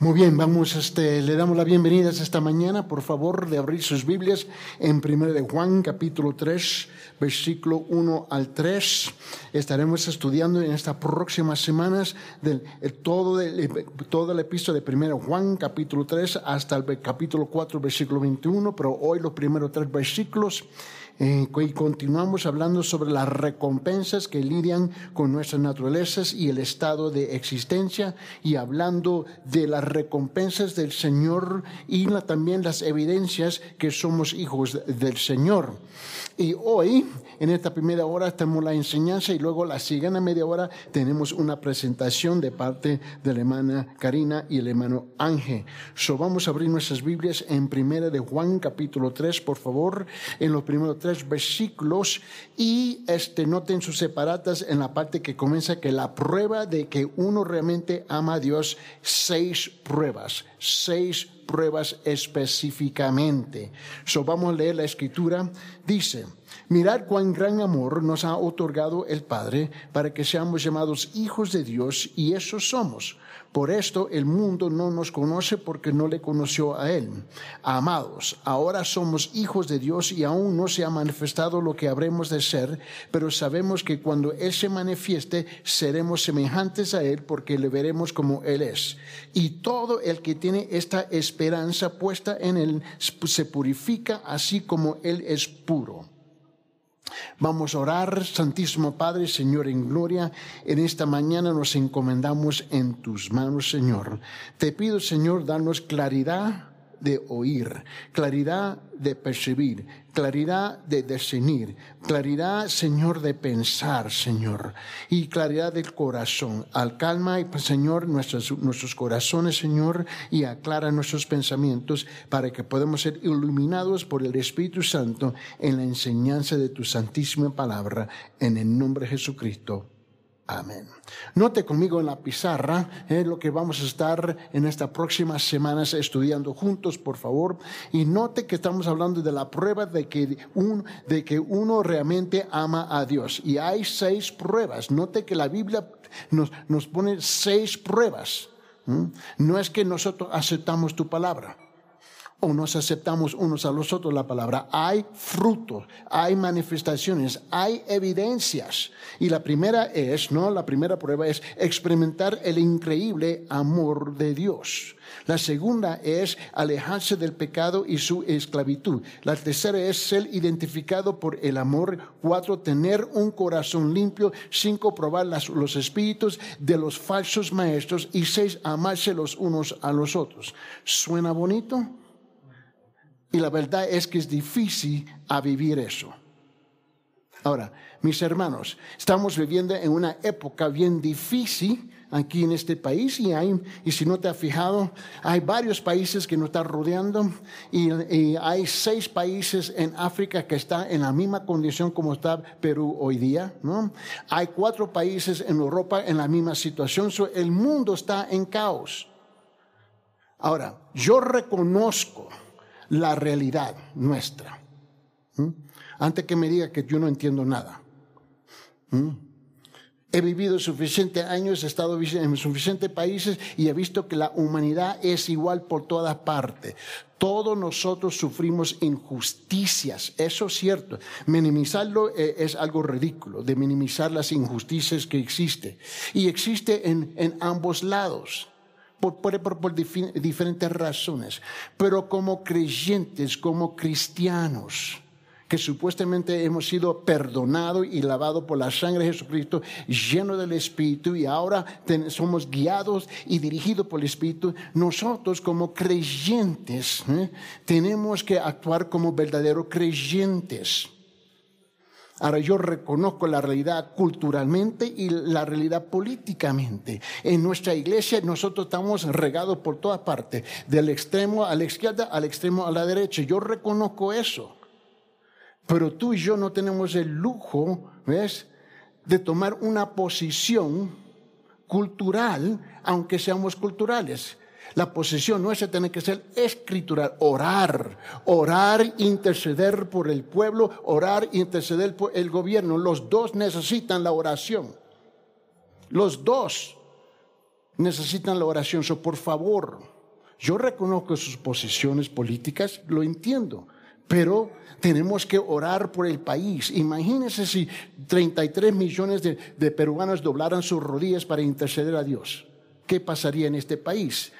Muy bien, vamos, este, le damos la bienvenida esta mañana, por favor, de abrir sus Biblias en 1 de Juan, capítulo 3, versículo 1 al 3. Estaremos estudiando en estas próximas semanas del, todo, el, todo el epístola de 1 Juan, capítulo 3, hasta el capítulo 4, versículo 21, pero hoy los primeros tres versículos eh, y continuamos hablando sobre las recompensas que lidian con nuestras naturalezas y el estado de existencia y hablando de las recompensas del Señor y también las evidencias que somos hijos del Señor. Y hoy, en esta primera hora, tenemos la enseñanza y luego la siguiente media hora tenemos una presentación de parte de la hermana Karina y el hermano Ángel. So, vamos a abrir nuestras Biblias en primera de Juan, capítulo 3, por favor, en los primeros tres versículos y este, noten sus separatas en la parte que comienza que la prueba de que uno realmente ama a Dios, seis pruebas, seis pruebas específicamente. So vamos a leer la escritura. Dice, mirad cuán gran amor nos ha otorgado el Padre para que seamos llamados hijos de Dios y eso somos. Por esto el mundo no nos conoce porque no le conoció a Él. Amados, ahora somos hijos de Dios y aún no se ha manifestado lo que habremos de ser, pero sabemos que cuando Él se manifieste seremos semejantes a Él porque le veremos como Él es. Y todo el que tiene esta esperanza puesta en Él se purifica así como Él es puro. Vamos a orar, Santísimo Padre, Señor en gloria. En esta mañana nos encomendamos en tus manos, Señor. Te pido, Señor, danos claridad de oír, claridad de percibir, claridad de discernir, claridad, Señor, de pensar, Señor, y claridad del corazón. Alcalma, Señor, nuestros, nuestros corazones, Señor, y aclara nuestros pensamientos para que podamos ser iluminados por el Espíritu Santo en la enseñanza de tu santísima palabra, en el nombre de Jesucristo. Amén. Note conmigo en la pizarra es lo que vamos a estar en estas próximas semanas estudiando juntos, por favor. Y note que estamos hablando de la prueba de que, un, de que uno realmente ama a Dios. Y hay seis pruebas. Note que la Biblia nos, nos pone seis pruebas. No es que nosotros aceptamos tu palabra o nos aceptamos unos a los otros la palabra. Hay frutos, hay manifestaciones, hay evidencias. Y la primera es, ¿no? La primera prueba es experimentar el increíble amor de Dios. La segunda es alejarse del pecado y su esclavitud. La tercera es ser identificado por el amor. Cuatro, tener un corazón limpio. Cinco, probar los espíritus de los falsos maestros. Y seis, amarse los unos a los otros. ¿Suena bonito? Y la verdad es que es difícil vivir eso. Ahora, mis hermanos, estamos viviendo en una época bien difícil aquí en este país y, hay, y si no te has fijado, hay varios países que nos están rodeando y, hay seis países en África que están en la misma condición como está Perú hoy día, ¿no? Hay cuatro países en Europa en la misma situación, el mundo está en caos. Ahora, yo reconozco la realidad nuestra. ¿Mm? Antes que me diga que yo no entiendo nada. ¿Mm? He vivido suficientes años, he estado en suficientes países y he visto que la humanidad es igual por todas partes. Todos nosotros sufrimos injusticias, eso es cierto. Minimizarlo eh, es algo ridículo, de minimizar las injusticias que existen. Y existe en, en ambos lados por, diferentes razones, pero como creyentes, como cristianos, que supuestamente hemos sido perdonados y lavados por la sangre de Jesucristo, lleno del Espíritu, y ahora somos guiados y dirigidos por el Espíritu, nosotros como creyentes ¿eh? tenemos que actuar como verdaderos creyentes. Ahora yo reconozco la realidad culturalmente y la realidad políticamente. En nuestra iglesia nosotros estamos regados por todas partes, del extremo a la izquierda, al extremo a la derecha. Yo reconozco eso. Pero tú y yo no tenemos el lujo, ¿ves?, de tomar una posición cultural, aunque seamos culturales. La posición nuestra tiene que ser escritural, orar, orar, interceder por el pueblo, orar, interceder por el gobierno. Los dos necesitan la oración. Los dos. necesitan la oración. So, por favor, yo reconozco sus posiciones políticas, lo entiendo, pero tenemos que orar por el país. Imagínense si 33 millones de, de peruanos doblaran sus rodillas para interceder a Dios. ¿Qué pasaría en este país?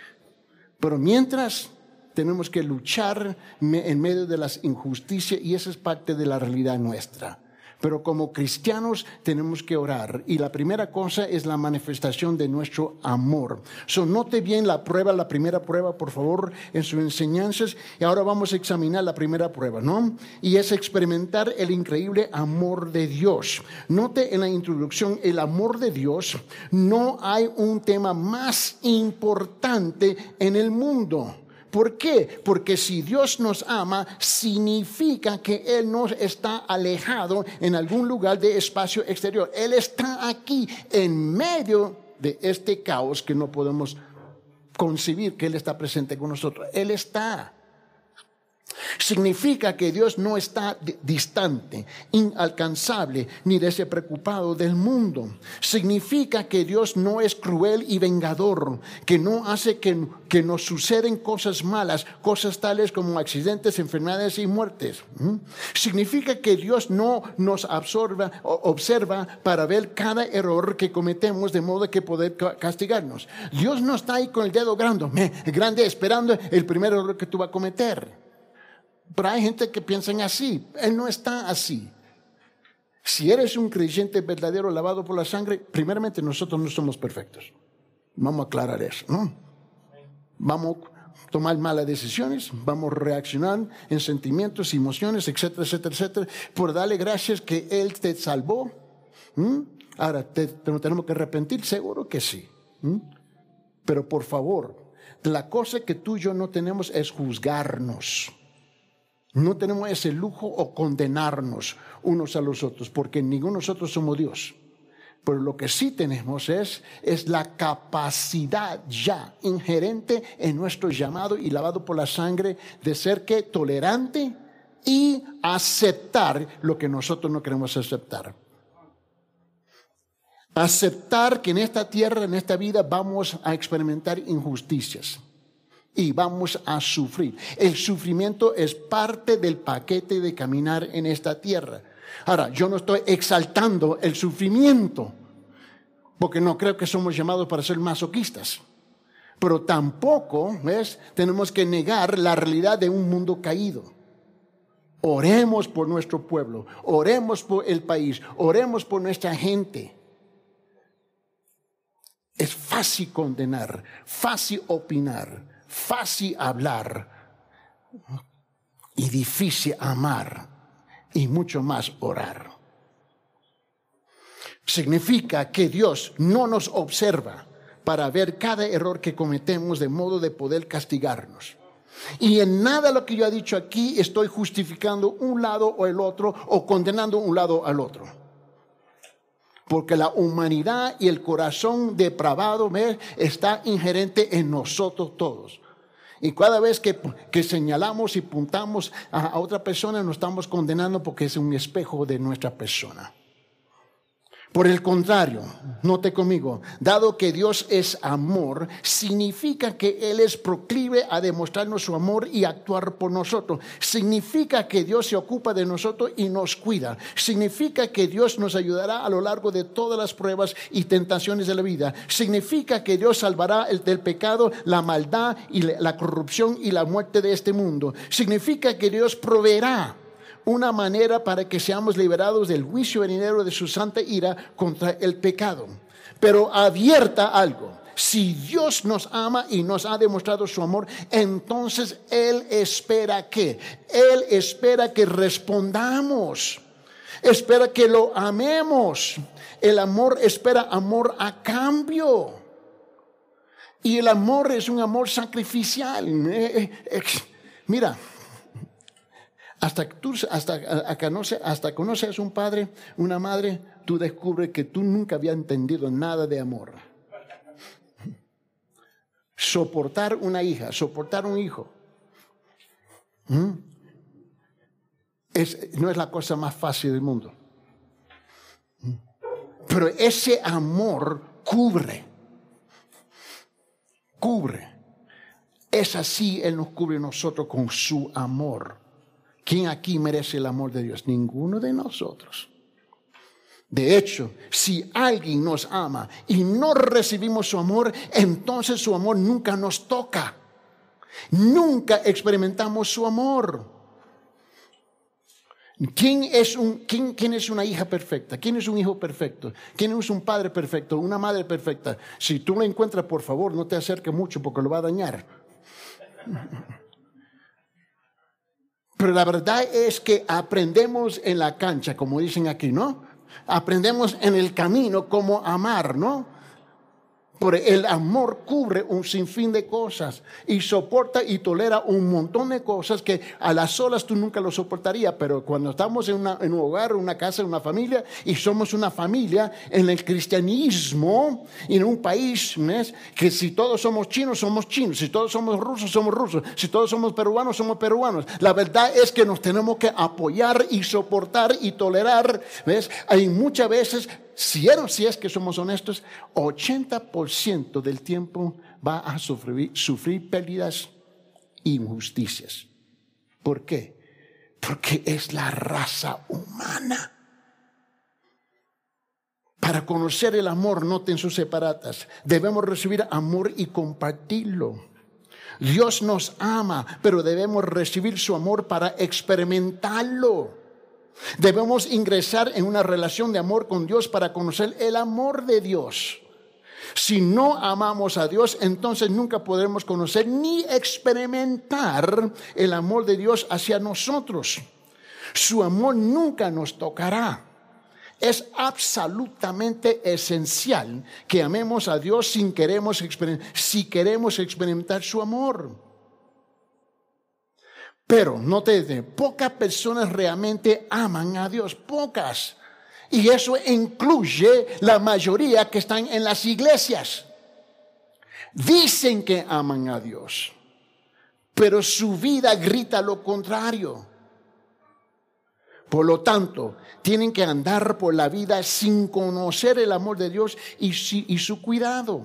Pero mientras tenemos que luchar en medio de las injusticias y esa es parte de la realidad nuestra. Pero como cristianos tenemos que orar. Y la primera cosa es la manifestación de nuestro amor. So, note bien la prueba, la primera prueba, por favor, en sus enseñanzas. Y ahora vamos a examinar la primera prueba, ¿no? Y es experimentar el increíble amor de Dios. Note en la introducción, el amor de Dios. No hay un tema más importante en el mundo. ¿Por qué? Porque si Dios nos ama, significa que Él no está alejado en algún lugar de espacio exterior. Él está aquí en medio de este caos que no podemos concebir que Él está presente con nosotros. Él está. Significa que Dios no está distante, inalcanzable, ni despreocupado del mundo. Significa que Dios no es cruel y vengador, que no hace que, que nos suceden cosas malas, cosas tales como accidentes, enfermedades y muertes. Significa que Dios no nos absorba, observa para ver cada error que cometemos de modo que poder castigarnos. Dios no está ahí con el dedo grande, grande esperando el primer error que tú vas a cometer. Pero hay gente que piensa así. Él no está así. Si eres un creyente verdadero lavado por la sangre, primeramente nosotros no somos perfectos. Vamos a aclarar eso, ¿no? Vamos a tomar malas decisiones, vamos a reaccionar en sentimientos, emociones, etcétera, etcétera, etcétera, por darle gracias que Él te salvó. Ahora, ¿te, tenemos que arrepentir? Seguro que sí. Pero por favor, la cosa que tú y yo no tenemos es juzgarnos. No tenemos ese lujo o condenarnos unos a los otros, porque ninguno de nosotros somos Dios. Pero lo que sí tenemos es, es la capacidad ya inherente en nuestro llamado y lavado por la sangre de ser que tolerante y aceptar lo que nosotros no queremos aceptar. Aceptar que en esta tierra, en esta vida, vamos a experimentar injusticias y vamos a sufrir. El sufrimiento es parte del paquete de caminar en esta tierra. Ahora, yo no estoy exaltando el sufrimiento, porque no creo que somos llamados para ser masoquistas. Pero tampoco, ¿ves? Tenemos que negar la realidad de un mundo caído. Oremos por nuestro pueblo, oremos por el país, oremos por nuestra gente. Es fácil condenar, fácil opinar, fácil hablar y difícil amar y mucho más orar. Significa que Dios no nos observa para ver cada error que cometemos de modo de poder castigarnos. Y en nada lo que yo he dicho aquí estoy justificando un lado o el otro o condenando un lado al otro. Porque la humanidad y el corazón depravado está inherente en nosotros todos. Y cada vez que, señalamos y puntamos a, otra persona, nos estamos condenando porque es un espejo de nuestra persona. Por el contrario, note conmigo, dado que Dios es amor, significa que Él es proclive a demostrarnos su amor y actuar por nosotros. Significa que Dios se ocupa de nosotros y nos cuida. Significa que Dios nos ayudará a lo largo de todas las pruebas y tentaciones de la vida. Significa que Dios salvará el, del pecado, la maldad y la corrupción y la muerte de este mundo. Significa que Dios proveerá una manera para que seamos liberados del juicio venidero de su santa ira contra el pecado. Pero abierta algo. Si Dios nos ama y nos ha demostrado su amor, entonces Él espera que, Él espera que respondamos, espera que lo amemos. El amor espera amor a cambio. Y el amor es un amor sacrificial. Eh, hasta que tú, hasta, hasta un padre, una madre, tú descubres que tú nunca habías entendido nada de amor. Soportar una hija, soportar un hijo, no es la cosa más fácil del mundo. Pero ese amor cubre. cubre. Es así Él nos cubre nosotros con su amor. ¿Quién aquí merece el amor de Dios? Ninguno de nosotros. De hecho, si alguien nos ama y no recibimos su amor, entonces su amor nunca nos toca. Nunca experimentamos su amor. ¿Quién es, un, quién, ¿Quién es una hija perfecta? ¿Quién es un hijo perfecto? ¿Quién es un padre perfecto? ¿Una madre perfecta? Si tú lo encuentras, por favor, no te acerques mucho porque lo va a dañar. Pero la verdad es que aprendemos en la cancha, como dicen aquí, ¿no? Aprendemos en el camino cómo amar, ¿no? Por el amor cubre un sinfín de cosas y soporta y tolera un montón de cosas que a las solas tú nunca lo soportarías, pero cuando estamos en, en un hogar, una casa, una familia y somos una familia en el cristianismo y en un país ¿ves? que si todos somos chinos, somos chinos, si todos somos rusos, somos rusos, si todos somos peruanos, somos peruanos. La verdad es que nos tenemos que apoyar y soportar y tolerar, ¿ves? Hay muchas veces si, si es que somos honestos, 80% del tiempo va a sufrir, pérdidas injusticias. ¿Por qué? Porque es la raza humana. Para conocer el amor, noten sus separatas. Debemos recibir amor y compartirlo. Dios nos ama, pero debemos recibir su amor para experimentarlo. Debemos ingresar en una relación de amor con Dios para conocer el amor de Dios. Si no amamos a Dios, entonces nunca podremos conocer ni experimentar el amor de Dios hacia nosotros. Su amor nunca nos tocará. Es absolutamente esencial que amemos a Dios sin queremos si queremos experimentar su amor. Pero no te pocas personas realmente aman a Dios, pocas. Y eso incluye la mayoría que están en las iglesias. Dicen que aman a Dios, pero su vida grita lo contrario. Por lo tanto, tienen que andar por la vida sin conocer el amor de Dios y, y su cuidado.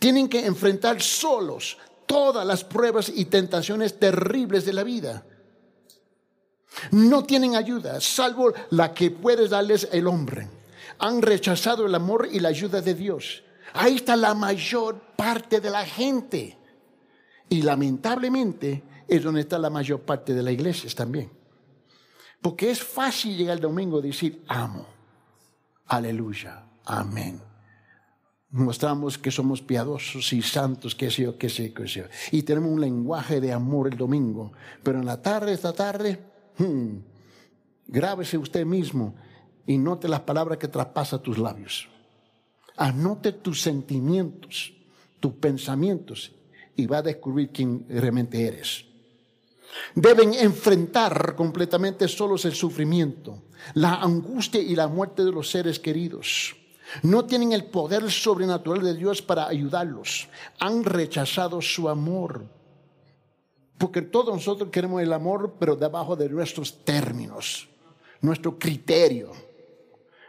Tienen que enfrentar solos todas las pruebas y tentaciones terribles de la vida. No tienen ayuda, salvo la que puede darles el hombre. Han rechazado el amor y la ayuda de Dios. Ahí está la mayor parte de la gente. Y lamentablemente es donde está la mayor parte de la iglesia también. Porque es fácil llegar el domingo y decir, amo. Aleluya. Amén mostramos que somos piadosos y santos, que sé yo, que sé, que sé Y tenemos un lenguaje de amor el domingo. Pero en la tarde, esta tarde, hmm, grábese usted mismo y note las palabras que traspasa tus labios. Anote tus sentimientos, tus pensamientos y va a descubrir quién realmente eres. Deben enfrentar completamente solos el sufrimiento, la angustia y la muerte de los seres queridos no tienen el poder sobrenatural de Dios para ayudarlos. Han rechazado su amor. Porque todos nosotros queremos el amor, pero debajo de nuestros términos, nuestro criterio.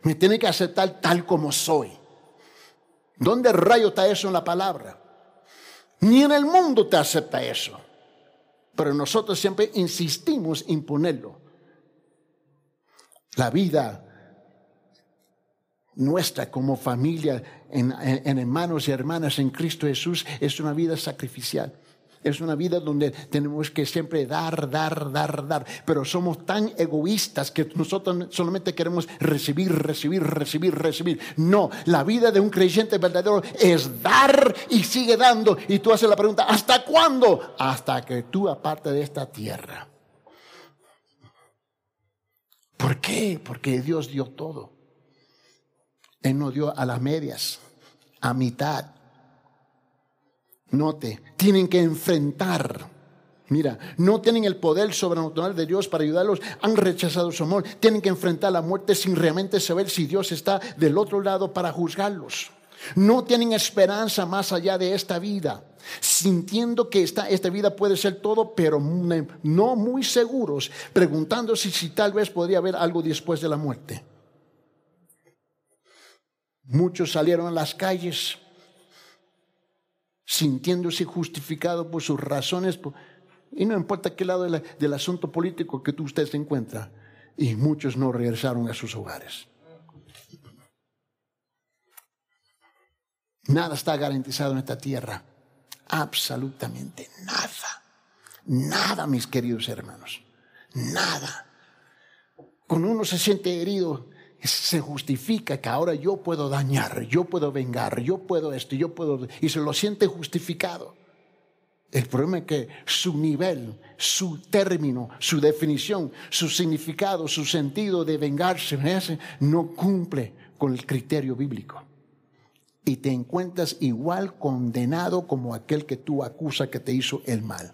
Me tiene que aceptar tal como soy. ¿Dónde rayo está eso en la palabra? Ni en el mundo te acepta eso. Pero nosotros siempre insistimos en ponerlo. La vida nuestra como familia en, hermanos y hermanas en Cristo Jesús es una vida sacrificial. Es una vida donde tenemos que siempre dar, dar, dar, dar. Pero somos tan egoístas que nosotros solamente queremos recibir, recibir, recibir, recibir. No, la vida de un creyente verdadero es dar y sigue dando. Y tú haces la pregunta, ¿hasta cuándo? Hasta que tú aparte de esta tierra. ¿Por qué? Porque Dios dio todo. Él no dio a las medias, a mitad. Note, tienen que enfrentar. Mira, no tienen el poder sobrenatural de Dios para ayudarlos, han rechazado su amor, tienen que enfrentar la muerte sin realmente saber si Dios está del otro lado para juzgarlos. No tienen esperanza más allá de esta vida, sintiendo que esta, esta vida puede ser todo, pero no muy seguros, preguntándose si tal vez podría haber algo después de la muerte. Muchos salieron a las calles sintiéndose justificado por sus razones, y no importa qué lado del asunto político que tú, usted se encuentra, y muchos no regresaron a sus hogares. Nada está garantizado en esta tierra, absolutamente nada, nada, mis queridos hermanos, nada. Cuando uno se siente herido, se justifica que ahora yo puedo dañar, yo puedo vengar, yo puedo esto, yo puedo, y se lo siente justificado. El problema es que su nivel, su término, su definición, su significado, su sentido de vengarse no cumple con el criterio bíblico. Y te encuentras igual condenado como aquel que tú acusas que te hizo el mal.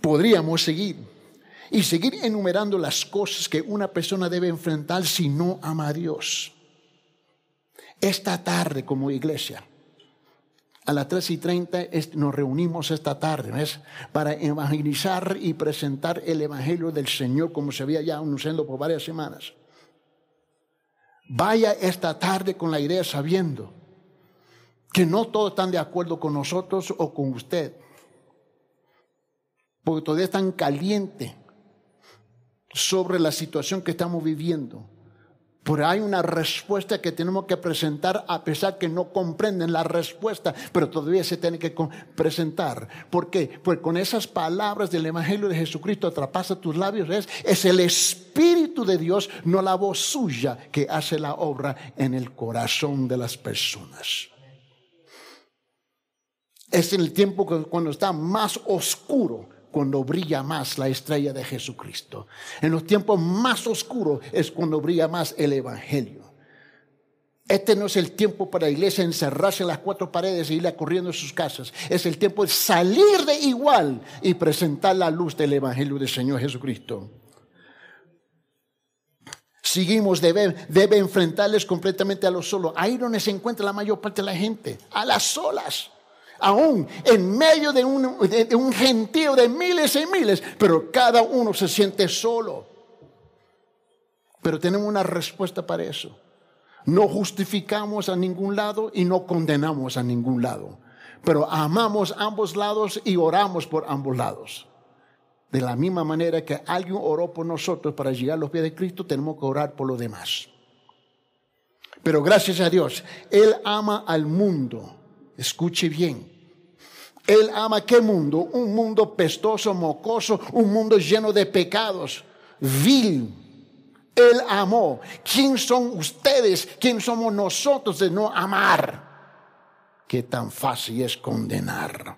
Podríamos seguir y seguir enumerando las cosas que una persona debe enfrentar si no ama a Dios. Esta tarde como iglesia, a las 3 y 30 nos reunimos esta tarde para evangelizar y presentar el Evangelio del Señor como se había ya anunciando por varias semanas. Vaya esta tarde con la idea sabiendo que no todos están de acuerdo con nosotros o con usted, porque todavía están caliente sobre la situación que estamos viviendo. Pero hay una respuesta que tenemos que presentar a pesar que no comprenden la respuesta, pero todavía se tiene que presentar. ¿Por qué? Pues con esas palabras del Evangelio de Jesucristo atrapasa tus labios. Es, es el Espíritu de Dios, no la voz suya, que hace la obra en el corazón de las personas. Es en el tiempo cuando está más oscuro cuando brilla más la estrella de Jesucristo. En los tiempos más oscuros es cuando brilla más el Evangelio. Este no es el tiempo para la iglesia encerrarse en las cuatro paredes e ir corriendo a sus casas. Es el tiempo de salir de igual y presentar la luz del Evangelio del Señor Jesucristo. Seguimos, debe, debe enfrentarles completamente a los solos. Ahí donde se encuentra la mayor parte de la gente, a las solas aún en medio de un, gentío de miles y miles, pero cada uno se siente solo. Pero tenemos una respuesta para eso. No justificamos a ningún lado y no condenamos a ningún lado. Pero amamos ambos lados y oramos por ambos lados. De la misma manera que alguien oró por nosotros para llegar a los pies de Cristo, tenemos que orar por los demás. Pero gracias a Dios, Él ama al mundo. Escuche bien. Él ama qué mundo? Un mundo pestoso, mocoso, un mundo lleno de pecados, vil. Él amó. ¿Quién son ustedes? ¿Quién somos nosotros de no amar? Qué tan fácil es condenar.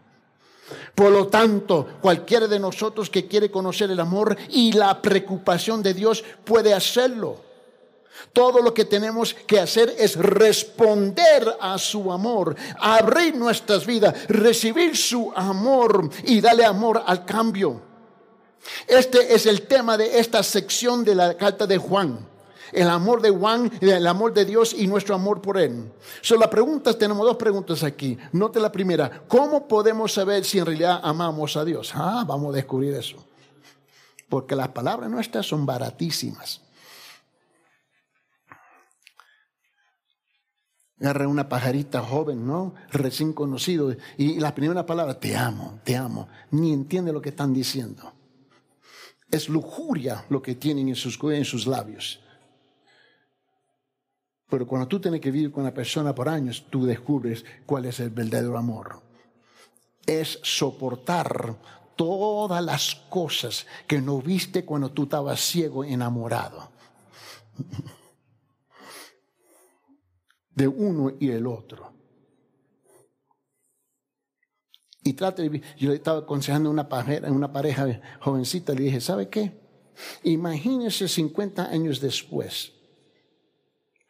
Por lo tanto, cualquiera de nosotros que quiere conocer el amor y la preocupación de Dios puede hacerlo. Todo lo que tenemos que hacer es responder a su amor, abrir nuestras vidas, recibir su amor y darle amor al cambio. Este es el tema de esta sección de la carta de Juan. El amor de Juan, el amor de Dios y nuestro amor por Él. Son las preguntas, tenemos dos preguntas aquí. Note la primera, ¿cómo podemos saber si en realidad amamos a Dios? Ah, vamos a descubrir eso. Porque las palabras nuestras son baratísimas. Agarra una pajarita joven, ¿no? Recién conocido. Y la primera palabra, te amo, te amo. Ni entiende lo que están diciendo. Es lujuria lo que tienen en sus, en sus labios. Pero cuando tú tienes que vivir con una persona por años, tú descubres cuál es el verdadero amor. Es soportar todas las cosas que no viste cuando tú estabas ciego, enamorado de uno y el otro. Y trate yo estaba aconsejando a una pareja, una pareja jovencita, le dije, ¿sabe qué? Imagínese 50 años después.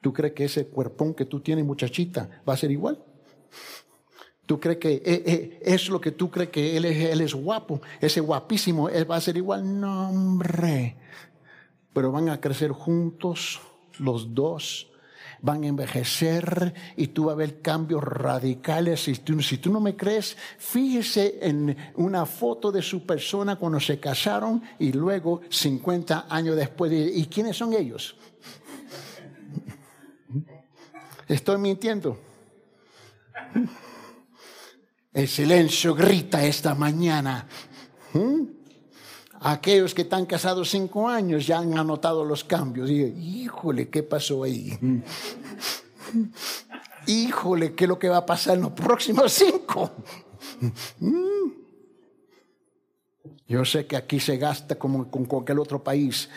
¿Tú crees que ese cuerpón que tú tienes, muchachita, va a ser igual? ¿Tú crees que eh, eh, es lo que tú crees que él es, él es guapo? Ese guapísimo, él va a ser igual? No, hombre. Pero van a crecer juntos los dos van a envejecer y tú vas a ver cambios radicales. Si tú, no me crees, fíjese en una foto de su persona cuando se casaron y luego 50 años después. ¿Y quiénes son ellos? Estoy mintiendo. El silencio grita esta mañana. ¿Mm? Aquellos que están casados cinco años ya han anotado los cambios. Y, híjole, ¿qué pasó ahí? híjole, ¿qué es lo que va a pasar en los próximos cinco? Yo sé que aquí se gasta como con cualquier otro país.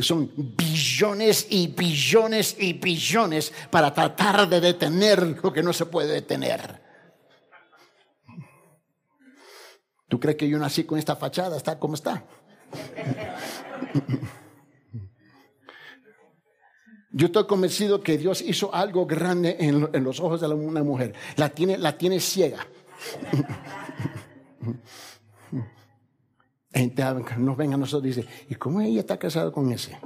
Son billones y billones y billones para tratar de detener lo que no se puede detener. ¿Tú crees que yo nací con esta fachada? ¿Está como está? Yo estoy convencido que Dios hizo algo grande en, los ojos de una mujer. La tiene, la tiene ciega. Gente nos ven a nosotros y dice, ¿y cómo ella está casada con ese?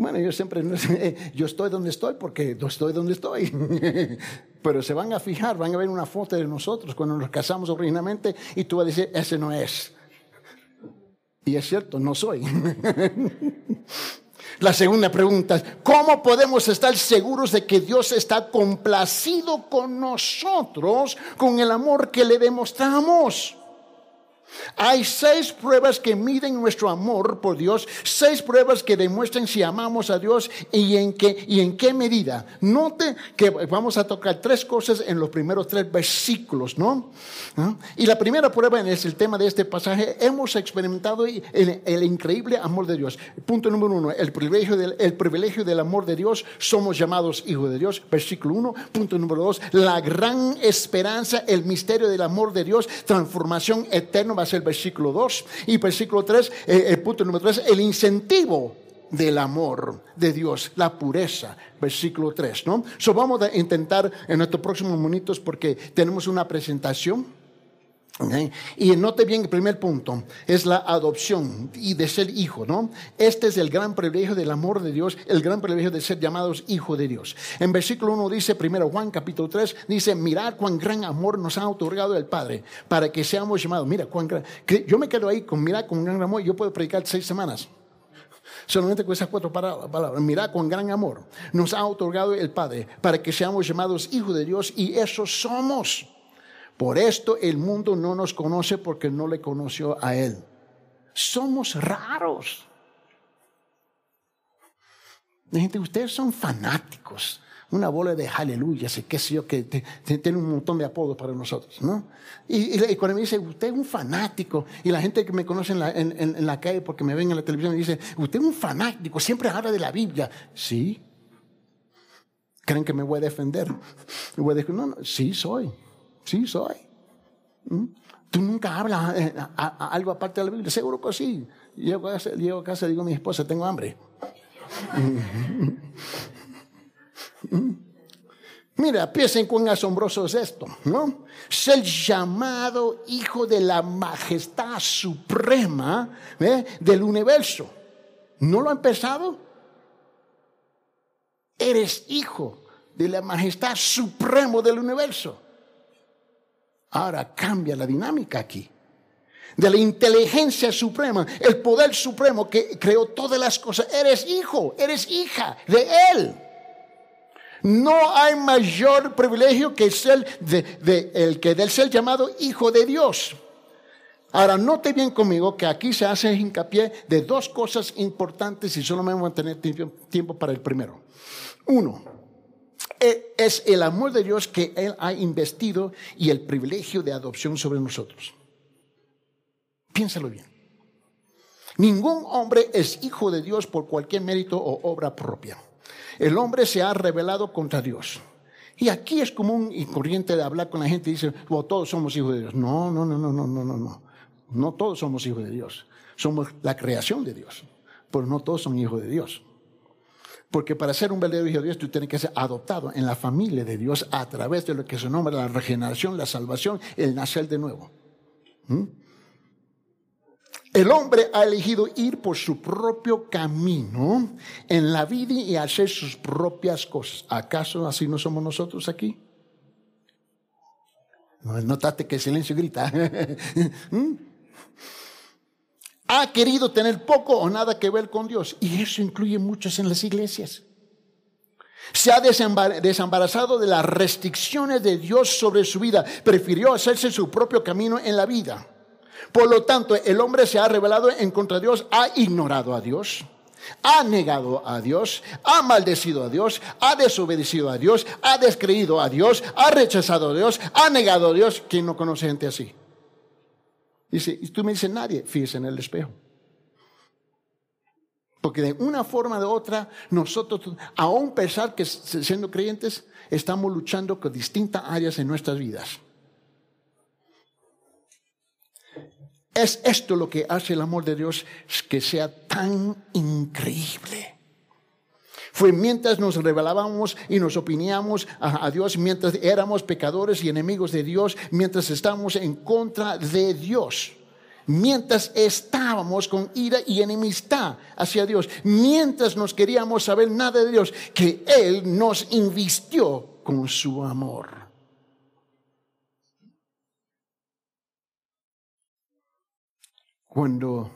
Bueno, yo siempre, yo estoy donde estoy porque estoy donde estoy. Pero se van a fijar, van a ver una foto de nosotros cuando nos casamos originalmente y tú vas a decir, ese no es. Y es cierto, no soy. La segunda pregunta es, ¿cómo podemos estar seguros de que Dios está complacido con nosotros con el amor que le demostramos? Hay seis pruebas que miden nuestro amor por Dios, seis pruebas que demuestran si amamos a Dios y en qué, y en qué medida. Note que vamos a tocar tres cosas en los primeros tres versículos, ¿no? ¿Ah? Y la primera prueba es el tema de este pasaje. Hemos experimentado el, increíble amor de Dios. Punto número uno, el privilegio, del, el privilegio del amor de Dios. Somos llamados hijos de Dios. Versículo uno. Punto número dos, la gran esperanza, el misterio del amor de Dios, transformación eterna ser el versículo 2. Y versículo 3, eh, el punto número 3, el incentivo del amor de Dios, la pureza, versículo 3, ¿no? So vamos a intentar en estos próximos minutos porque tenemos una presentación y note bien el primer punto, es la adopción y de ser hijo, ¿no? Este es el gran privilegio del amor de Dios, el gran privilegio de ser llamados hijo de Dios. En versículo 1 dice, primero Juan capítulo 3, dice, mirad cuán gran amor nos ha otorgado el Padre para que seamos llamados. Mira, cuán gran, yo me quedo ahí con mirad cuán gran amor, yo puedo predicar seis semanas. Solamente con esas cuatro palabras. Mirad cuán gran amor nos ha otorgado el Padre para que seamos llamados hijos de Dios y eso somos. Por esto el mundo no nos conoce porque no le conoció a Él. Somos raros. Gente, ustedes son fanáticos. Una bola de aleluya, sé qué sé yo, que tiene un montón de apodos para nosotros, ¿no? Y, cuando me dice, usted es un fanático, y la gente que me conoce en la, en la calle porque me ven en la televisión me dice, usted es un fanático, siempre habla de la Biblia. Sí. ¿Creen que me voy a defender? Me voy a decir, no, no, sí soy. Sí, soy. ¿Mm? Tú nunca hablas eh, algo aparte de la Biblia. Seguro que sí. Llego a casa, llego a casa y digo a mi esposa, tengo hambre. Mira, piensen cuán asombroso es esto, ¿no? Ser llamado hijo de la majestad suprema ¿eh? del universo. ¿No lo ha empezado? Eres hijo de la majestad supremo del universo. Ahora cambia la dinámica aquí. De la inteligencia suprema, el poder supremo que creó todas las cosas. Eres hijo, eres hija de Él. No hay mayor privilegio que ser de, el que del ser llamado hijo de Dios. Ahora, note bien conmigo que aquí se hace hincapié de dos cosas importantes y solo me voy a tener tiempo para el primero. Uno, es el amor de Dios que Él ha investido y el privilegio de adopción sobre nosotros. Piénsalo bien. Ningún hombre es hijo de Dios por cualquier mérito o obra propia. El hombre se ha rebelado contra Dios. Y aquí es común y corriente de hablar con la gente y dice, todos somos hijos de Dios. No, no, no, no, no, no, no. No todos somos hijos de Dios. Somos la creación de Dios. Pero no todos son hijos de Dios. Porque para ser un verdadero hijo de Dios, tú tienes que ser adoptado en la familia de Dios a través de lo que se nombra la regeneración, la salvación, el nacer de nuevo. ¿Mm? El hombre ha elegido ir por su propio camino en la vida y hacer sus propias cosas. ¿Acaso así no somos nosotros aquí? No, notaste que el silencio grita. ¿Mm? Ha querido tener poco o nada que ver con Dios. Y eso incluye muchos en las iglesias. Se ha desembarazado de las restricciones de Dios sobre su vida. Prefirió hacerse su propio camino en la vida. Por lo tanto, el hombre se ha revelado en contra de Dios, ha ignorado a Dios, ha negado a Dios, ha maldecido a Dios, ha desobedecido a Dios, ha descreído a Dios, ha rechazado a Dios, ha negado a Dios. ¿Quién no conoce gente así? Dice, y tú me dices nadie, fíjese en el espejo. Porque de una forma o de otra, nosotros, aún pesar que siendo creyentes, estamos luchando con distintas áreas en nuestras vidas. Es esto lo que hace el amor de Dios que sea tan increíble. Fue mientras nos revelábamos y nos opiníamos a, Dios, mientras éramos pecadores y enemigos de Dios, mientras estábamos en contra de Dios, mientras estábamos con ira y enemistad hacia Dios, mientras nos queríamos saber nada de Dios, que Él nos invistió con su amor. Cuando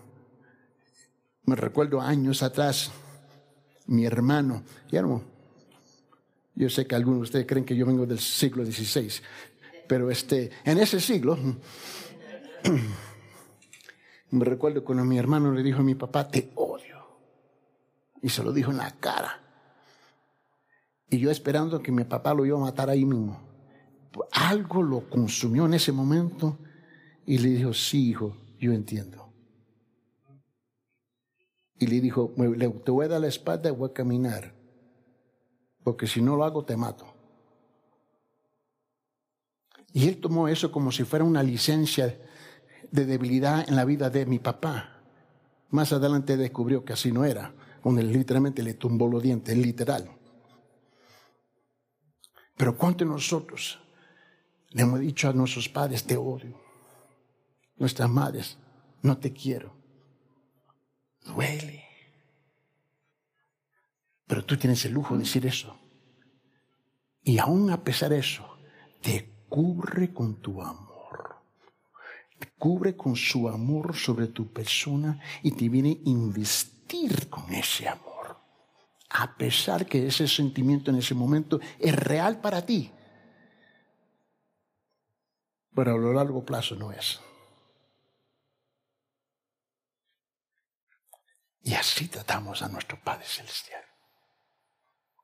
me recuerdo años atrás, mi hermano, yo sé que algunos de ustedes creen que yo vengo del siglo XVI, pero este, en ese siglo, me recuerdo cuando mi hermano le dijo a mi papá, te odio. Y se lo dijo en la cara. Y yo esperando que mi papá lo iba a matar ahí mismo. Algo lo consumió en ese momento y le dijo, sí, hijo, yo entiendo. Y le dijo, te voy a dar la espalda y voy a caminar, porque si no lo hago te mato. Y él tomó eso como si fuera una licencia de debilidad en la vida de mi papá. Más adelante descubrió que así no era, donde literalmente le tumbó los dientes, literal. Pero ¿cuántos de nosotros le hemos dicho a nuestros padres, te odio? Nuestras madres, no te quiero duele. Pero tú tienes el lujo de decir eso. Y aún a pesar de eso, te cubre con tu amor. Te cubre con su amor sobre tu persona y te viene a investir con ese amor. A pesar que ese sentimiento en ese momento es real para ti. Pero a lo largo plazo no es. Y así tratamos a nuestro Padre Celestial.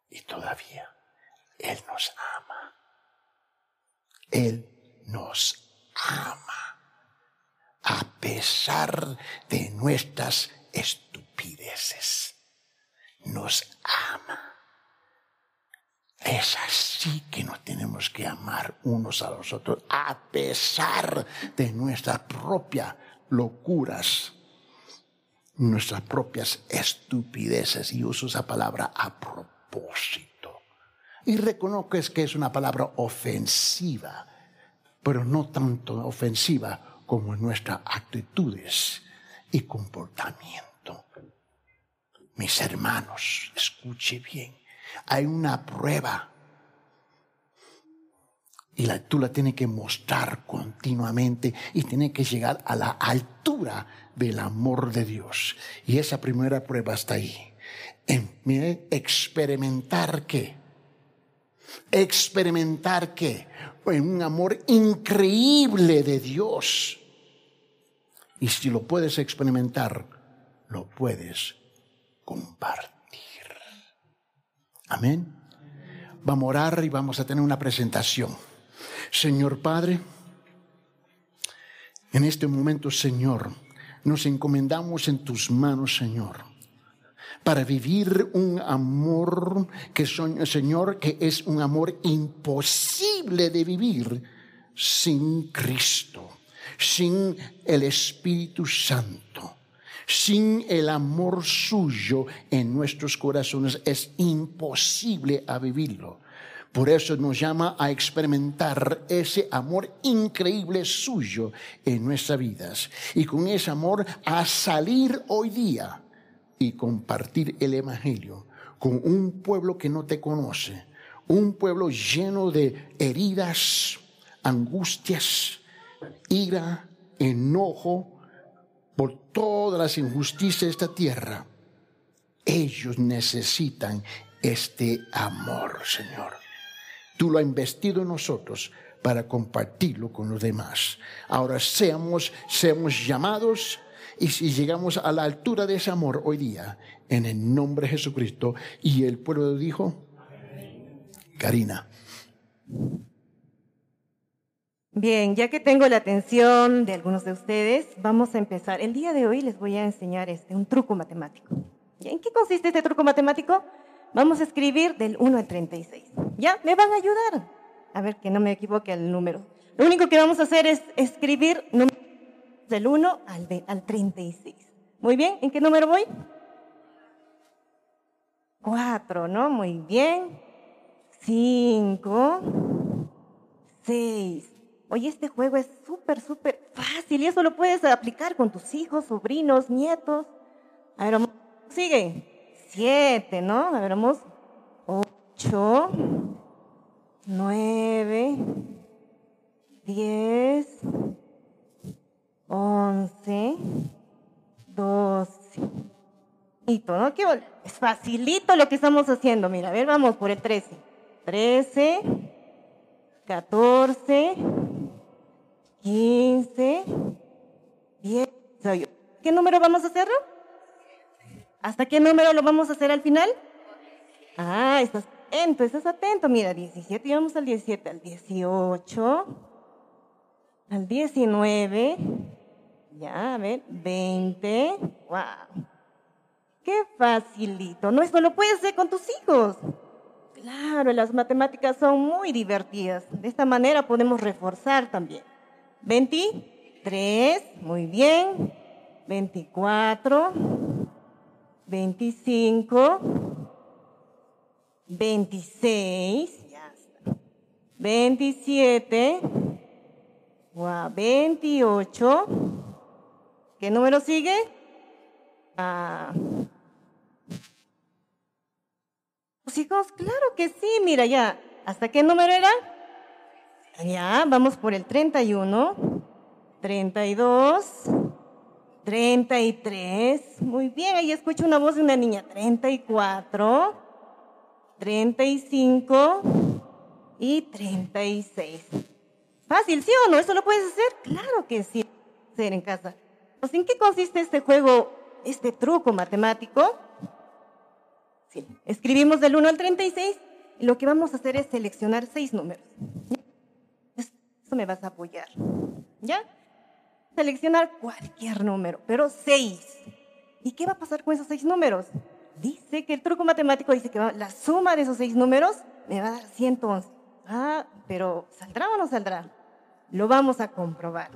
Y todavía Él nos ama. Él nos ama. A pesar de nuestras estupideces. Nos ama. Es así que nos tenemos que amar unos a los otros, a pesar de nuestras propias locuras nuestras propias estupideces y uso esa palabra a propósito. Y reconozco que es una palabra ofensiva, pero no tanto ofensiva como en nuestras actitudes y comportamiento. Mis hermanos, escuche bien, hay una prueba y la, tú la tienes que mostrar continuamente y tienes que llegar a la altura del amor de Dios. Y esa primera prueba está ahí. En experimentar qué. Experimentar qué. En un amor increíble de Dios. Y si lo puedes experimentar, lo puedes compartir. Amén. Vamos a orar y vamos a tener una presentación. Señor Padre, en este momento, Señor, nos encomendamos en tus manos, Señor, para vivir un amor que, Señor, que es un amor imposible de vivir sin Cristo, sin el Espíritu Santo. Sin el amor suyo en nuestros corazones es imposible vivirlo. Por eso nos llama a experimentar ese amor increíble suyo en nuestras vidas. Y con ese amor a salir hoy día y compartir el Evangelio con un pueblo que no te conoce. Un pueblo lleno de heridas, angustias, ira, enojo por todas las injusticias de esta tierra. Ellos necesitan este amor, Señor. Tú lo has investido en nosotros para compartirlo con los demás. Ahora seamos, seamos llamados y si llegamos a la altura de ese amor hoy día, en el nombre de Jesucristo, y el pueblo dijo, Karina. Bien, ya que tengo la atención de algunos de ustedes, vamos a empezar. El día de hoy les voy a enseñar este, un truco matemático. ¿En qué consiste este truco matemático? Vamos a escribir del 1 al 36. ¿Ya? ¿Me van a ayudar? A ver, que no me equivoque el número. Lo único que vamos a hacer es escribir del 1 al, al 36. Muy bien, ¿en qué número voy? 4, ¿no? Muy bien. 5, 6. Oye, este juego es súper, súper fácil y eso lo puedes aplicar con tus hijos, sobrinos, nietos. A ver, sigue. Siete, ¿no? A ver, vamos. Ocho, nueve, diez, once, doce. ¿no? Qué es facilito lo que estamos haciendo. Mira, a ver, vamos por el trece. Trece, catorce, 15, 10. ¿Qué número vamos a hacerlo? ¿Hasta qué número lo vamos a hacer al final? Ah, estás atento, estás atento. Mira, 17, y vamos al 17, al 18, al 19, ya, a ver, 20. ¡Wow! ¡Qué facilito! No, esto lo puedes hacer con tus hijos. Claro, las matemáticas son muy divertidas. De esta manera podemos reforzar también. 23, muy bien. 24, 25, 26, ya está. 27, 28. ¿Qué número sigue? Ah. Los hijos, claro que sí, mira ya. ¿Hasta qué número era? Ya, vamos por el 31, 32, 33. Muy bien, ahí escucho una voz de una niña. 34, 35 y 36. Fácil, ¿sí o no? ¿Eso lo puedes hacer? Claro que sí, hacer en casa. Pues, ¿En qué consiste este juego, este truco matemático? Escribimos del 1 al 36 y lo que vamos a hacer es seleccionar seis números me vas a apoyar. ¿Ya? Seleccionar cualquier número, pero seis. ¿Y qué va a pasar con esos seis números? Dice que el truco matemático dice que la suma de esos seis números me va a dar 111. Ah, pero ¿saldrá o no saldrá? Lo vamos a comprobar.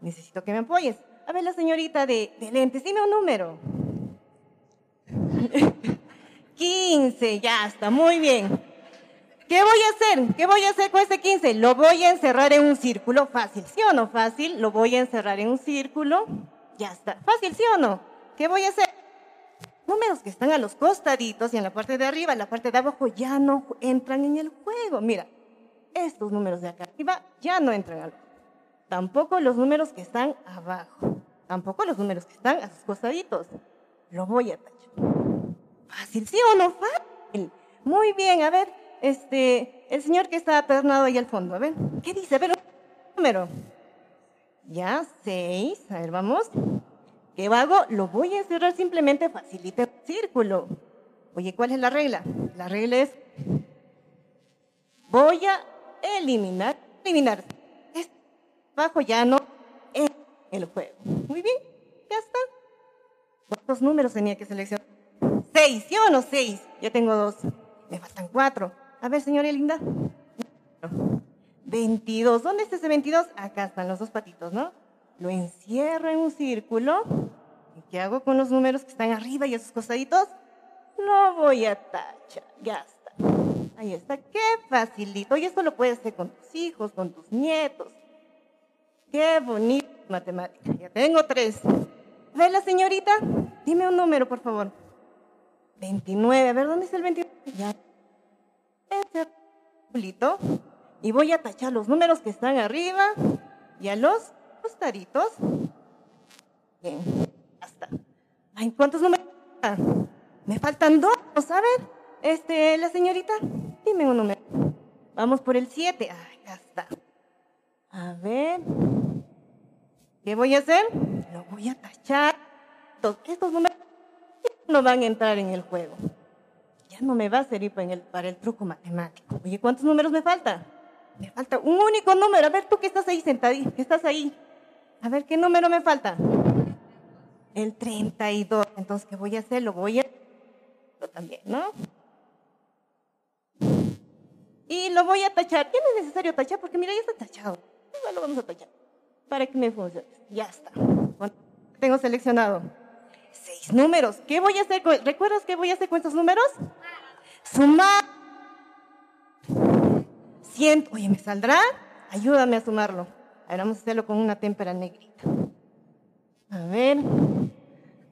Necesito que me apoyes. A ver, la señorita de, de lentes, dime un número. 15, ya está, muy bien. ¿Qué voy a hacer? ¿Qué voy a hacer con este 15? Lo voy a encerrar en un círculo. Fácil, ¿sí o no? Fácil. Lo voy a encerrar en un círculo. Ya está. Fácil, ¿sí o no? ¿Qué voy a hacer? Números que están a los costaditos y en la parte de arriba, en la parte de abajo, ya no entran en el juego. Mira, estos números de acá arriba ya no entran al juego. Tampoco los números que están abajo. Tampoco los números que están a sus costaditos. Lo voy a tachar. Fácil, ¿sí o no? Fácil. Muy bien, a ver, este, el señor que está aternado ahí al fondo. A ver, ¿qué dice? A ver, número. Ya, seis. A ver, vamos. ¿Qué hago? Lo voy a encerrar simplemente, facilita el círculo. Oye, ¿cuál es la regla? La regla es, voy a eliminar, eliminar. Este bajo ya no en el juego. Muy bien, ya está. ¿Cuántos números tenía que seleccionar? Seis, ¿sí o no? Seis. Ya tengo dos. Me faltan cuatro. A ver, señora linda. 22. ¿Dónde está ese 22? Acá están los dos patitos, ¿no? Lo encierro en un círculo. ¿Y qué hago con los números que están arriba y esos costaditos? Lo voy a tachar. Ya está. Ahí está. Qué facilito. Y esto lo puedes hacer con tus hijos, con tus nietos. Qué bonito matemática. Ya tengo tres. A ver, la señorita. Dime un número, por favor. 29. A ver, ¿dónde está el 29? Ya este y voy a tachar los números que están arriba y a los costaditos. Bien, hasta. Ay, ¿cuántos números? Me faltan dos, ¿saben? este, la señorita, dime un número. Vamos por el 7. Ah, ya está. A ver. ¿Qué voy a hacer? Lo voy a tachar. Estos números no van a entrar en el juego. Ya no me va a servir para el, para el truco matemático. Oye, ¿cuántos números me falta? Me falta un único número. A ver, tú que estás ahí sentadito, que estás ahí. A ver, ¿qué número me falta? El 32. Entonces, ¿qué voy a hacer? Lo voy a... también, ¿no? Y lo voy a tachar. ¿Qué no es necesario tachar? Porque mira, ya está tachado. Igual lo vamos a tachar. Para que me funcione. Ya está. Tengo seleccionado seis números. ¿Qué voy a hacer? Con... ¿Recuerdas qué voy a hacer con estos números? Sumar. 100. Oye, ¿me saldrá? Ayúdame a sumarlo. Ahora vamos a hacerlo con una témpera negrita. A ver.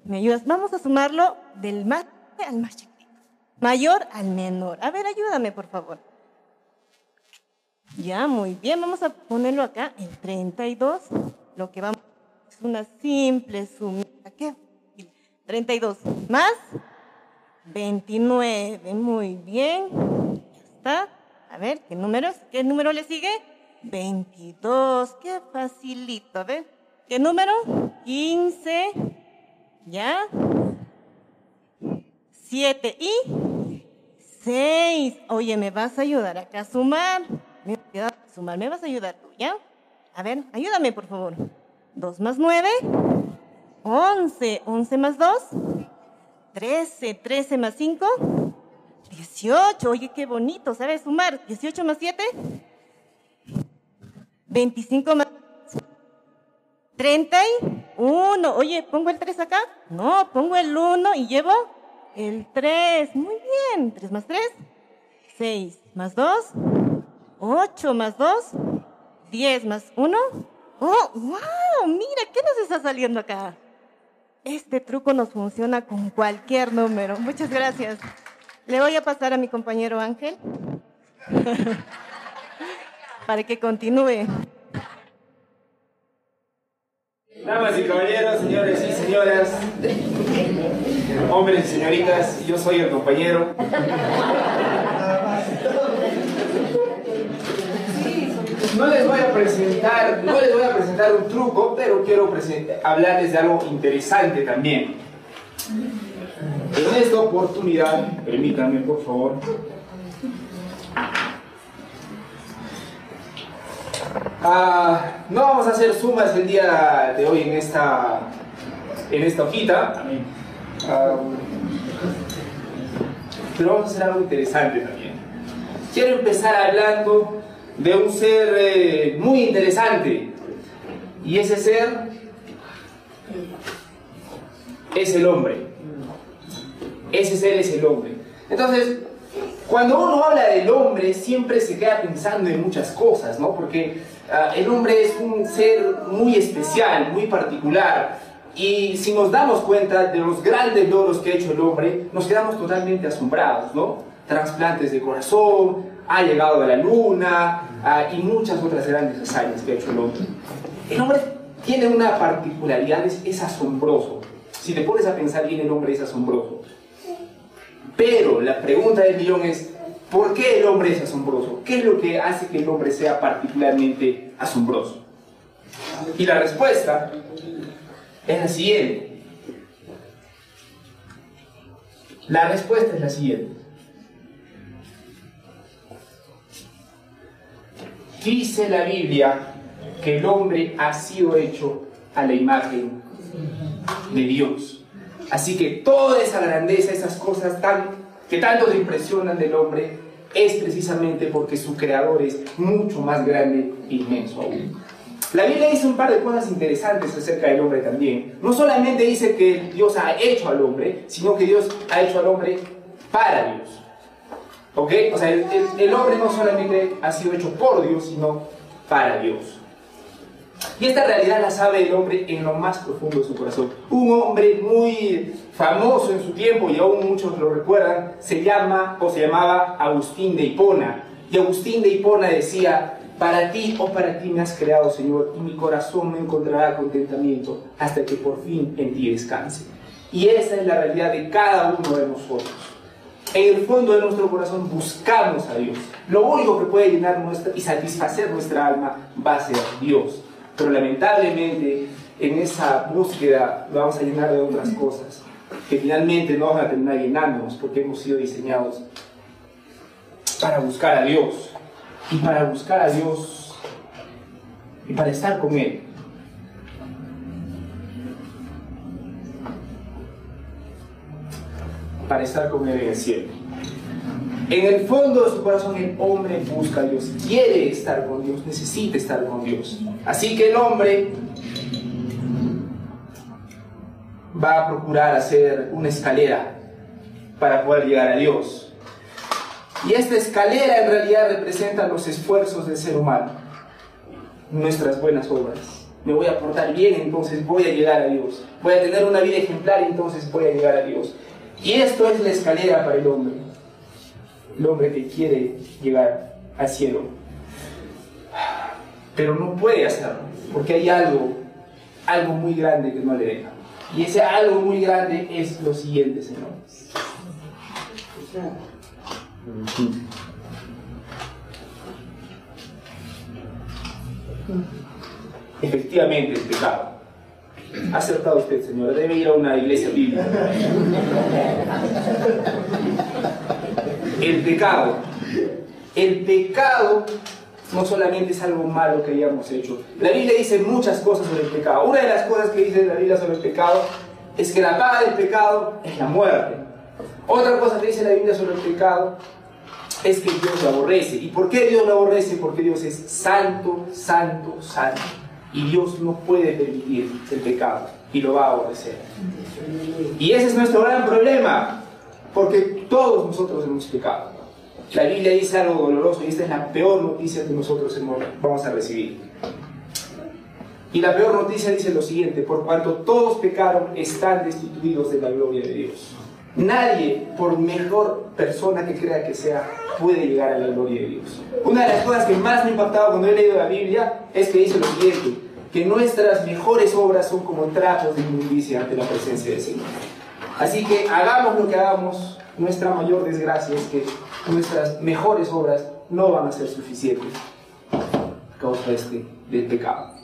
¿Me ayudas? Vamos a sumarlo del más al más chiquito. Mayor al menor. A ver, ayúdame, por favor. Ya, muy bien. Vamos a ponerlo acá, el 32. Lo que vamos es una simple suma. ¿Qué? 32 más 29. Muy bien. Está. A ver, ¿qué número, ¿qué número le sigue? 22. Qué facilito. A ver, ¿qué número? 15. ¿Ya? 7 y 6. Oye, ¿me vas a ayudar acá a sumar? Me vas a sumar, ¿me vas a ayudar tú, ya? A ver, ayúdame, por favor. 2 más 9. 11. 11 más 2. 13. 13 más 5. 18. Oye, qué bonito. ¿Sabes sumar? 18 más 7. 25 más 31. Oye, ¿pongo el 3 acá? No, pongo el 1 y llevo el 3. Muy bien. 3 más 3. 6 más 2. 8 más 2. 10 más 1. ¡Oh, wow! Mira, ¿qué nos está saliendo acá? Este truco nos funciona con cualquier número. Muchas gracias. Le voy a pasar a mi compañero Ángel para que continúe. Damas y caballeros, señores y señoras, hombres y señoritas, yo soy el compañero. No les voy a presentar, no les voy a presentar un truco, pero quiero hablarles de algo interesante también. En esta oportunidad, permítanme por favor. Ah, no vamos a hacer sumas el día de hoy en esta, en esta hojita. Ah, pero vamos a hacer algo interesante también. Quiero empezar hablando de un ser eh, muy interesante. Y ese ser es el hombre. Ese ser es el hombre. Entonces, cuando uno habla del hombre, siempre se queda pensando en muchas cosas, ¿no? Porque ah, el hombre es un ser muy especial, muy particular. Y si nos damos cuenta de los grandes logros que ha hecho el hombre, nos quedamos totalmente asombrados, ¿no? Trasplantes de corazón, ha llegado a la luna ah, y muchas otras grandes hazañas que ha hecho el hombre. El hombre tiene una particularidad, es, asombroso. Si te pones a pensar bien, el hombre es asombroso. Pero la pregunta del millón es, ¿por qué el hombre es asombroso? ¿Qué es lo que hace que el hombre sea particularmente asombroso? Y la respuesta es la siguiente. La respuesta es la siguiente. Dice la Biblia que el hombre ha sido hecho a la imagen de Dios. Así que toda esa grandeza, esas cosas que tanto le impresionan del hombre, es precisamente porque su creador es mucho más grande e inmenso aún. La Biblia dice un par de cosas interesantes acerca del hombre también. No solamente dice que Dios ha hecho al hombre, sino que Dios ha hecho al hombre para Dios. ¿Ok? O sea, el, hombre no solamente ha sido hecho por Dios, sino para Dios. Y esta realidad la sabe el hombre en lo más profundo de su corazón. Un hombre muy famoso en su tiempo, y aún muchos lo recuerdan, se llama o se llamaba Agustín de Hipona. Y Agustín de Hipona decía, para ti, o oh para ti me has creado, Señor, y mi corazón no encontrará contentamiento hasta que por fin en ti descanse. Y esa es la realidad de cada uno de nosotros. En el fondo de nuestro corazón buscamos a Dios. Lo único que puede llenar nuestra, y satisfacer nuestra alma va a ser Dios. Pero lamentablemente en esa búsqueda vamos a llenar de otras cosas que finalmente no van a terminar llenándonos porque hemos sido diseñados para buscar a Dios. Y para buscar a Dios y para estar con Él. Para estar con Él en el cielo. En el fondo de su corazón el hombre busca a Dios, quiere estar con Dios, necesita estar con Dios. Así que el hombre va a procurar hacer una escalera para poder llegar a Dios. Y esta escalera en realidad representa los esfuerzos del ser humano, nuestras buenas obras. Me voy a portar bien, entonces voy a llegar a Dios. Voy a tener una vida ejemplar, entonces voy a llegar a Dios. Y esto es la escalera para el hombre. El hombre que quiere llegar al cielo. Pero no puede hacerlo, porque hay algo, algo muy grande que no le deja. Y ese algo muy grande es lo siguiente, señores. Efectivamente, el pecado. Ha acertado usted, señora. Debe ir a una iglesia bíblica. El pecado. El pecado no solamente es algo malo que hayamos hecho. La Biblia dice muchas cosas sobre el pecado. Una de las cosas que dice la Biblia sobre el pecado es que la paga del pecado es la muerte. Otra cosa que dice la Biblia sobre el pecado es que Dios lo aborrece. ¿Y por qué Dios lo aborrece? Porque Dios es santo, santo, santo. Y Dios no puede permitir el pecado y lo va a aborrecer. Y ese es nuestro gran problema, porque todos nosotros hemos pecado. La Biblia dice algo doloroso y esta es la peor noticia que nosotros vamos a recibir. Y la peor noticia dice lo siguiente, por cuanto todos pecaron, están destituidos de la gloria de Dios. Nadie, por mejor persona que crea que sea, puede llegar a la gloria de Dios. Una de las cosas que más me ha impactado cuando he leído la Biblia es que dice lo siguiente, que nuestras mejores obras son como trapos de inmundicia ante la presencia del Señor. Así que hagamos lo que hagamos, nuestra mayor desgracia es que nuestras mejores obras no van a ser suficientes a causa este, del pecado.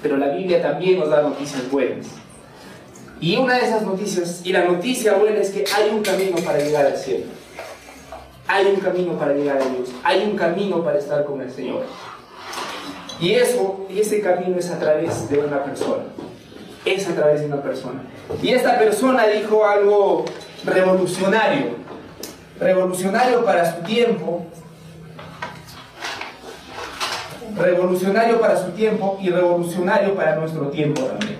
Pero la Biblia también nos da noticias buenas. Y una de esas noticias, y la noticia buena es que hay un camino para llegar al cielo. Hay un camino para llegar a Dios. Hay un camino para estar con el Señor. Y eso, ese camino es a través de una persona. Es a través de una persona. Y esta persona dijo algo revolucionario. Revolucionario para su tiempo. Revolucionario para su tiempo y revolucionario para nuestro tiempo también.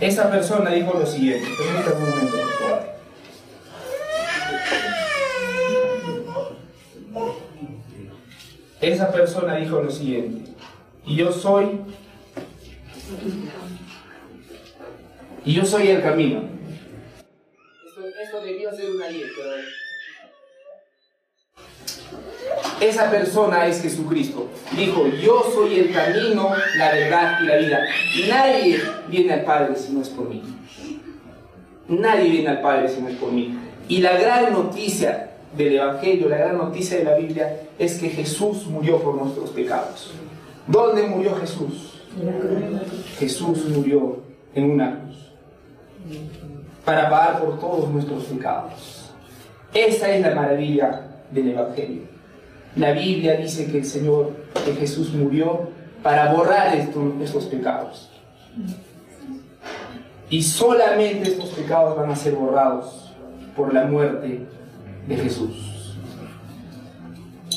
Esa persona dijo lo siguiente, permítame un momento, por favor. Esa persona dijo lo siguiente, y yo soy, y yo soy el camino. Esto, esto debió ser una ley, pero esa persona es Jesucristo. Dijo, yo soy el camino, la verdad y la vida. Nadie viene al Padre si no es por mí. Nadie viene al Padre si no es por mí. Y la gran noticia del Evangelio, la gran noticia de la Biblia es que Jesús murió por nuestros pecados. ¿Dónde murió Jesús? Jesús murió en una cruz para pagar por todos nuestros pecados. Esa es la maravilla del Evangelio. La Biblia dice que el Señor, que Jesús murió para borrar estos, pecados. Y solamente estos pecados van a ser borrados por la muerte de Jesús.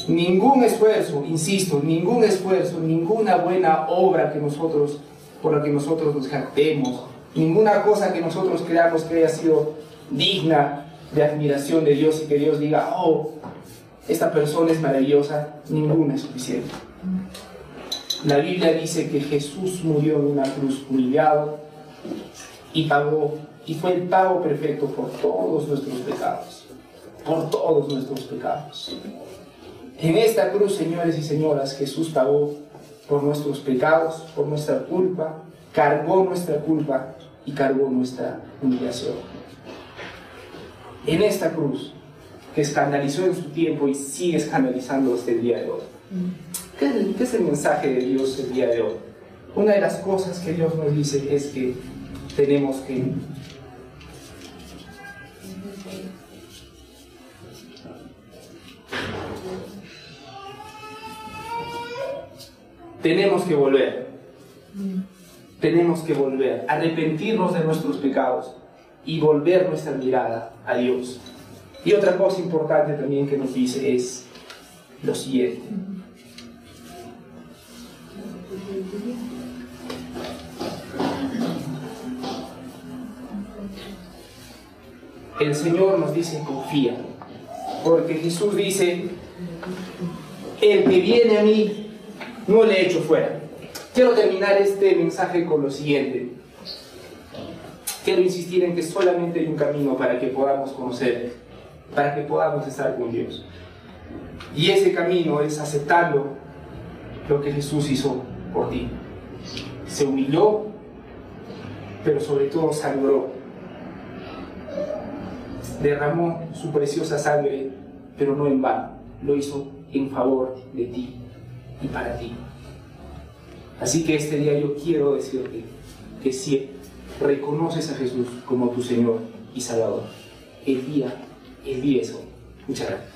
Ningún esfuerzo, insisto, ningún esfuerzo, ninguna buena obra que nosotros, por la que nosotros nos jactemos, ninguna cosa que nosotros creamos que haya sido digna de admiración de Dios y que Dios diga, oh, esta persona es maravillosa, ninguna es suficiente. La Biblia dice que Jesús murió en una cruz humillado y pagó, y fue el pago perfecto por todos nuestros pecados, por todos nuestros pecados. En esta cruz, señores y señoras, Jesús pagó por nuestros pecados, por nuestra culpa, cargó nuestra culpa y cargó nuestra humillación. En esta cruz, que escandalizó en su tiempo y sigue escandalizando hasta el día de hoy. ¿Qué ¿Qué es el mensaje de Dios el día de hoy? Una de las cosas que Dios nos dice es que tenemos que tenemos que volver. Tenemos que volver, arrepentirnos de nuestros pecados y volver nuestra mirada a Dios. Y otra cosa importante también que nos dice es lo siguiente. El Señor nos dice confía, porque Jesús dice, el que viene a mí no le echo fuera. Quiero terminar este mensaje con lo siguiente. Quiero insistir en que solamente hay un camino para que podamos conocer, para que podamos estar con Dios. Y ese camino es aceptando lo que Jesús hizo por ti. Se humilló, pero sobre todo sangró. Derramó su preciosa sangre, pero no en vano. Lo hizo en favor de ti y para ti. Así que este día yo quiero decirte que si reconoces a Jesús como tu Señor y Salvador, el día, el día es hoy. Muchas gracias.